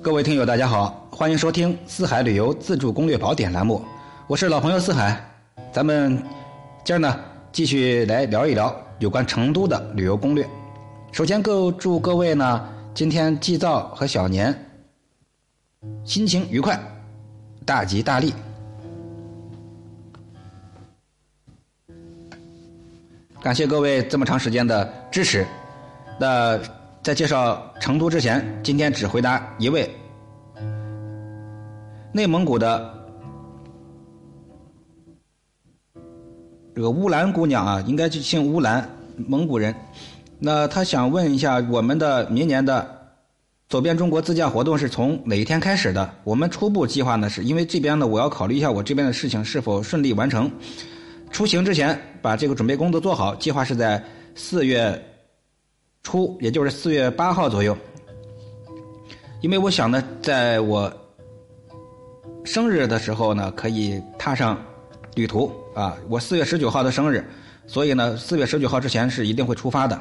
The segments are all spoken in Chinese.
各位听友，大家好，欢迎收听《四海旅游自助攻略宝典》栏目，我是老朋友四海。咱们今儿呢，继续来聊一聊有关成都的旅游攻略。首先，各祝各位呢，今天祭灶和小年心情愉快，大吉大利。感谢各位这么长时间的支持。那在介绍成都之前，今天只回答一位内蒙古的这个乌兰姑娘啊，应该就姓乌兰，蒙古人。那她想问一下，我们的明年的走遍中国自驾活动是从哪一天开始的？我们初步计划呢，是因为这边呢，我要考虑一下我这边的事情是否顺利完成。出行之前把这个准备工作做好，计划是在四月初，也就是四月八号左右。因为我想呢，在我生日的时候呢，可以踏上旅途啊。我四月十九号的生日，所以呢，四月十九号之前是一定会出发的。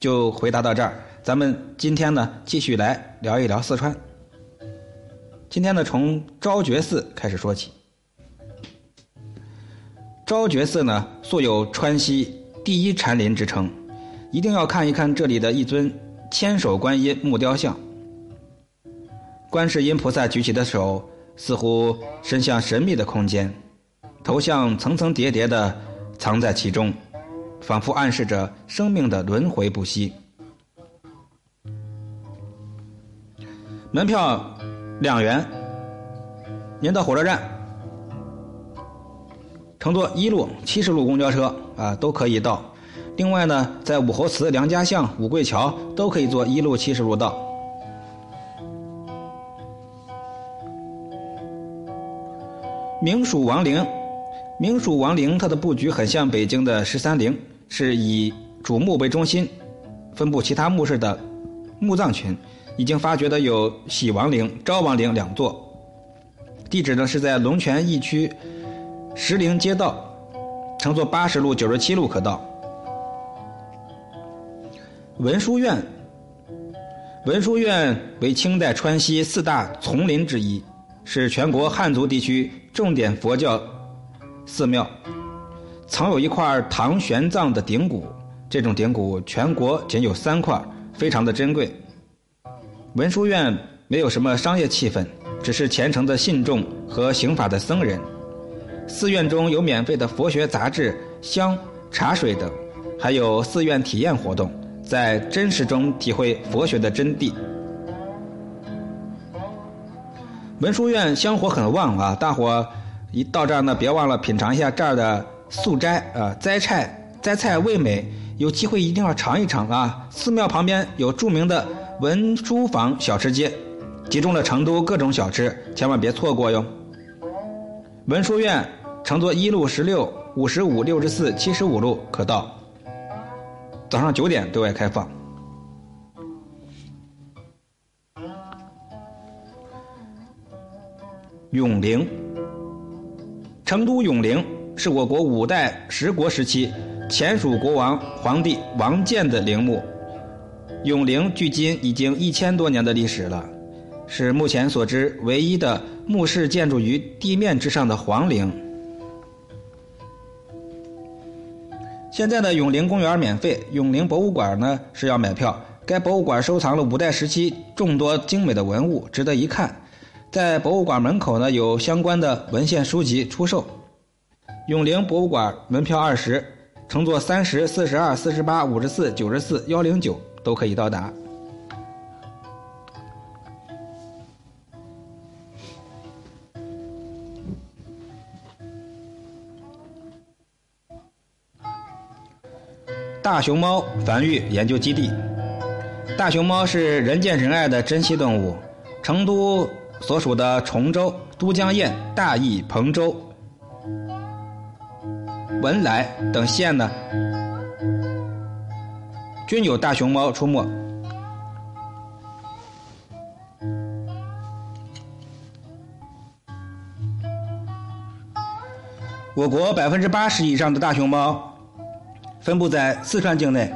就回答到这儿，咱们今天呢，继续来聊一聊四川。今天呢，从昭觉寺开始说起。昭觉寺呢，素有川西第一禅林之称，一定要看一看这里的一尊千手观音木雕像。观世音菩萨举起的手，似乎伸向神秘的空间，头像层层叠叠的藏在其中，仿佛暗示着生命的轮回不息。门票两元，您到火车站。乘坐一路、七十路公交车啊，都可以到。另外呢，在武侯祠、梁家巷、五桂桥都可以坐一路、七十路到。明蜀王陵，明蜀王陵它的布局很像北京的十三陵，是以主墓为中心，分布其他墓室的墓葬群。已经发掘的有喜王陵、昭王陵两座，地址呢是在龙泉驿区。石陵街道，乘坐八十路、九十七路可到。文殊院，文殊院为清代川西四大丛林之一，是全国汉族地区重点佛教寺庙，藏有一块唐玄奘的顶骨，这种顶骨全国仅有三块，非常的珍贵。文殊院没有什么商业气氛，只是虔诚的信众和行法的僧人。寺院中有免费的佛学杂志、香、茶水等，还有寺院体验活动，在真实中体会佛学的真谛。文殊院香火很旺啊，大伙一到这儿呢，别忘了品尝一下这儿的素斋啊，斋菜斋菜味美，有机会一定要尝一尝啊。寺庙旁边有著名的文殊坊小吃街，集中了成都各种小吃，千万别错过哟。文殊院乘坐一路十六、五十五、六十四、七十五路可到。早上九点对外开放。永陵，成都永陵是我国五代十国时期前蜀国王皇帝王建的陵墓。永陵距今已经一千多年的历史了。是目前所知唯一的墓室建筑于地面之上的皇陵。现在呢永陵公园免费，永陵博物馆呢是要买票。该博物馆收藏了五代时期众多精美的文物，值得一看。在博物馆门口呢有相关的文献书籍出售。永陵博物馆门票二十，乘坐三十四十二、四十八、五十四、九十四、幺零九都可以到达。大熊猫繁育研究基地。大熊猫是人见人爱的珍稀动物。成都所属的崇州、都江堰、大邑、彭州、文莱等县呢，均有大熊猫出没。我国百分之八十以上的大熊猫。分布在四川境内。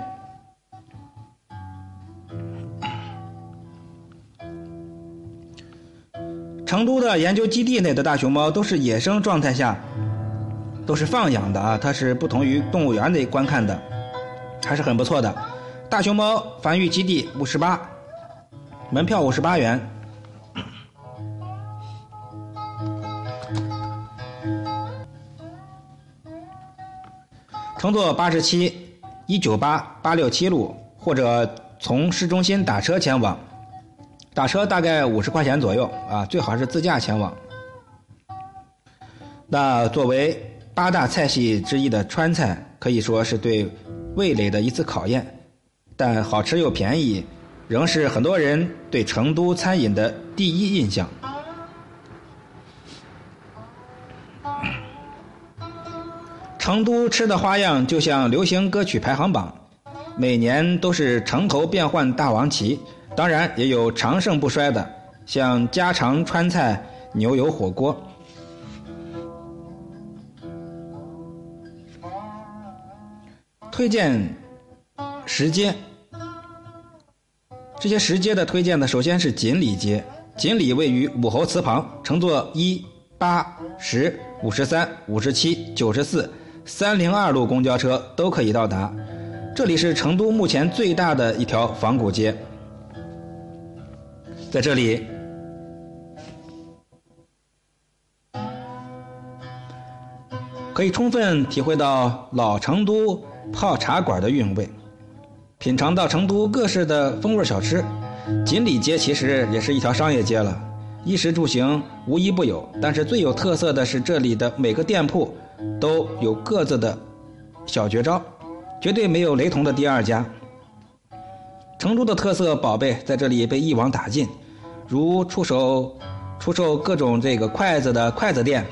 成都的研究基地内的大熊猫都是野生状态下，都是放养的啊，它是不同于动物园内观看的，还是很不错的。大熊猫繁育基地五十八，门票五十八元。乘坐八十七一九八八六七路，或者从市中心打车前往，打车大概五十块钱左右啊，最好是自驾前往。那作为八大菜系之一的川菜，可以说是对味蕾的一次考验，但好吃又便宜，仍是很多人对成都餐饮的第一印象。成都吃的花样就像流行歌曲排行榜，每年都是城头变换大王旗。当然也有长盛不衰的，像家常川菜、牛油火锅。推荐石街，这些石街的推荐呢，首先是锦里街。锦里位于武侯祠旁，乘坐一八十五十三五十七九十四。三零二路公交车都可以到达，这里是成都目前最大的一条仿古街，在这里可以充分体会到老成都泡茶馆的韵味，品尝到成都各式的风味小吃。锦里街其实也是一条商业街了，衣食住行无一不有，但是最有特色的是这里的每个店铺。都有各自的小绝招，绝对没有雷同的第二家。成都的特色宝贝在这里被一网打尽，如出手出售各种这个筷子的筷子店，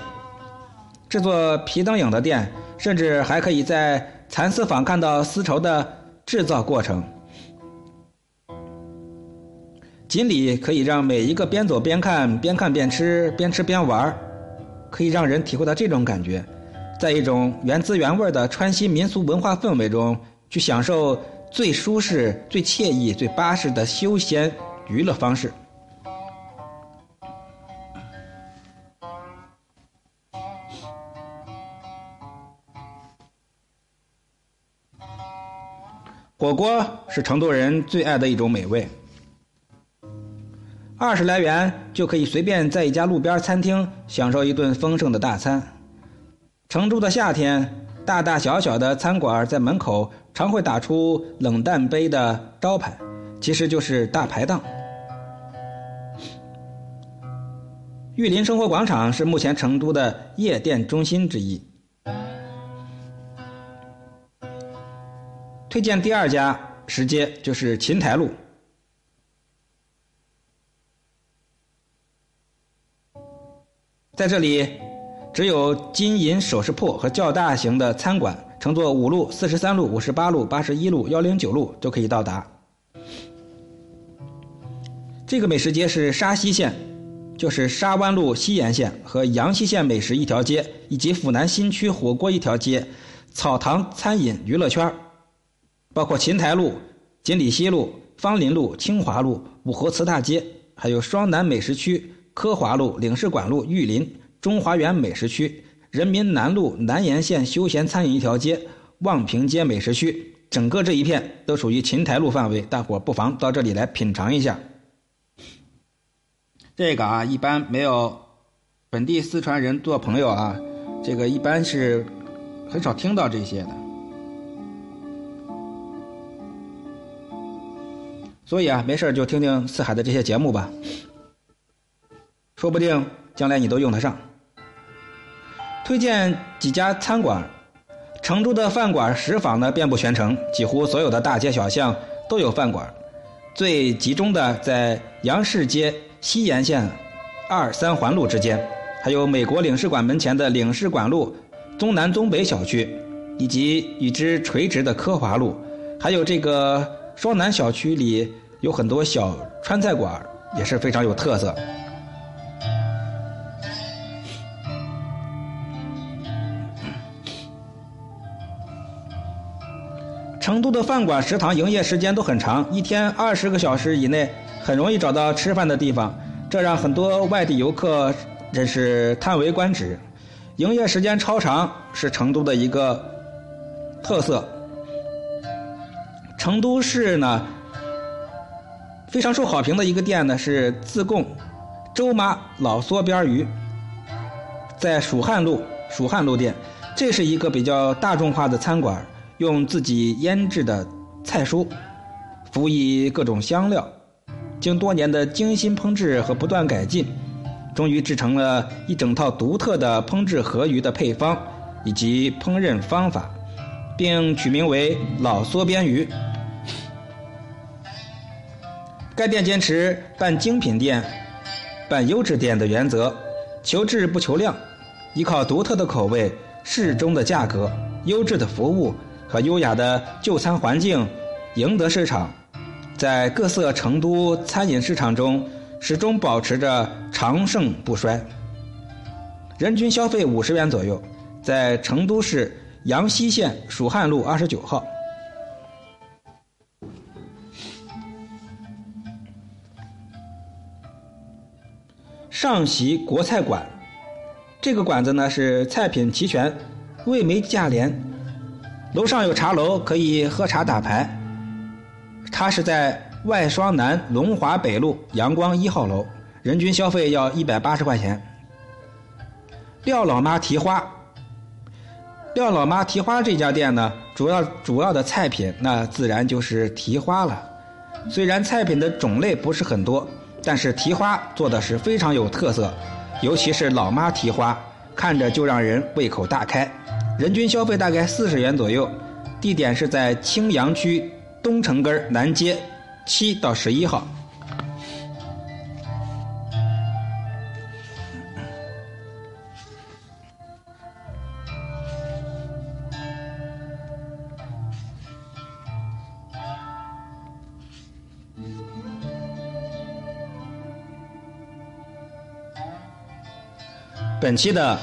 制作皮灯影的店，甚至还可以在蚕丝坊看到丝绸的制造过程。锦鲤可以让每一个边走边看，边看边吃，边吃边玩，可以让人体会到这种感觉。在一种原汁原味的川西民俗文化氛围中，去享受最舒适、最惬意、最巴适的休闲娱乐方式。火锅是成都人最爱的一种美味，二十来元就可以随便在一家路边餐厅享受一顿丰盛的大餐。成都的夏天，大大小小的餐馆在门口常会打出冷淡杯的招牌，其实就是大排档。玉林生活广场是目前成都的夜店中心之一。推荐第二家食街就是琴台路，在这里。只有金银首饰铺和较大型的餐馆，乘坐五路、四十三路、五十八路、八十一路、幺零九路就可以到达。这个美食街是沙溪县，就是沙湾路西沿线和阳西县美食一条街，以及阜南新区火锅一条街，草堂餐饮娱乐圈包括琴台路、锦里西路、芳林路、清华路、武侯祠大街，还有双南美食区、科华路、领事馆路、玉林。中华园美食区、人民南路南沿线休闲餐饮一条街、望平街美食区，整个这一片都属于琴台路范围，大伙不妨到这里来品尝一下。这个啊，一般没有本地四川人做朋友啊，这个一般是很少听到这些的。所以啊，没事就听听四海的这些节目吧，说不定将来你都用得上。推荐几家餐馆，成都的饭馆食坊呢遍布全城，几乎所有的大街小巷都有饭馆。最集中的在杨市街西沿线二三环路之间，还有美国领事馆门前的领事馆路中南东北小区，以及与之垂直的科华路，还有这个双南小区里有很多小川菜馆，也是非常有特色。成都的饭馆、食堂营业时间都很长，一天二十个小时以内很容易找到吃饭的地方。这让很多外地游客真是叹为观止。营业时间超长是成都的一个特色。成都市呢非常受好评的一个店呢是自贡周妈老梭边鱼，在蜀汉路蜀汉路店，这是一个比较大众化的餐馆，用自己腌制的菜蔬，辅以各种香料，经多年的精心烹制和不断改进，终于制成了一整套独特的烹制河鱼的配方以及烹饪方法，并取名为老梭边鱼。该店坚持办精品店、办优质店的原则，求质不求量，依靠独特的口味、适中的价格、优质的服务和优雅的就餐环境，赢得市场，在各色成都餐饮市场中始终保持着长盛不衰。人均消费五十元左右，在成都市阳西县蜀汉路二十九号。上席国菜馆，这个馆子呢是菜品齐全，味美价廉，楼上有茶楼可以喝茶打牌。它是在外双南龙华北路阳光一号楼，人均消费要一百八十块钱。廖老妈蹄花，廖老妈蹄花这家店呢，主要主要的菜品那自然就是蹄花了，虽然菜品的种类不是很多。但是蹄花做的是非常有特色，尤其是老妈蹄花，看着就让人胃口大开。人均消费大概四十元左右，地点是在青羊区东城根南街七到十一号。本期的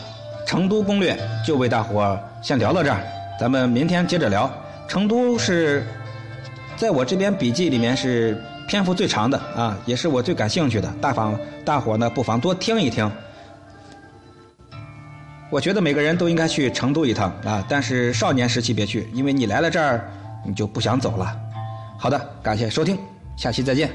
成都攻略就为大伙先聊到这儿，咱们明天接着聊。成都是在我这边笔记里面是篇幅最长的啊，也是我最感兴趣的。大方大伙呢不妨多听一听。我觉得每个人都应该去成都一趟啊，但是少年时期别去，因为你来了这儿你就不想走了。好的，感谢收听，下期再见。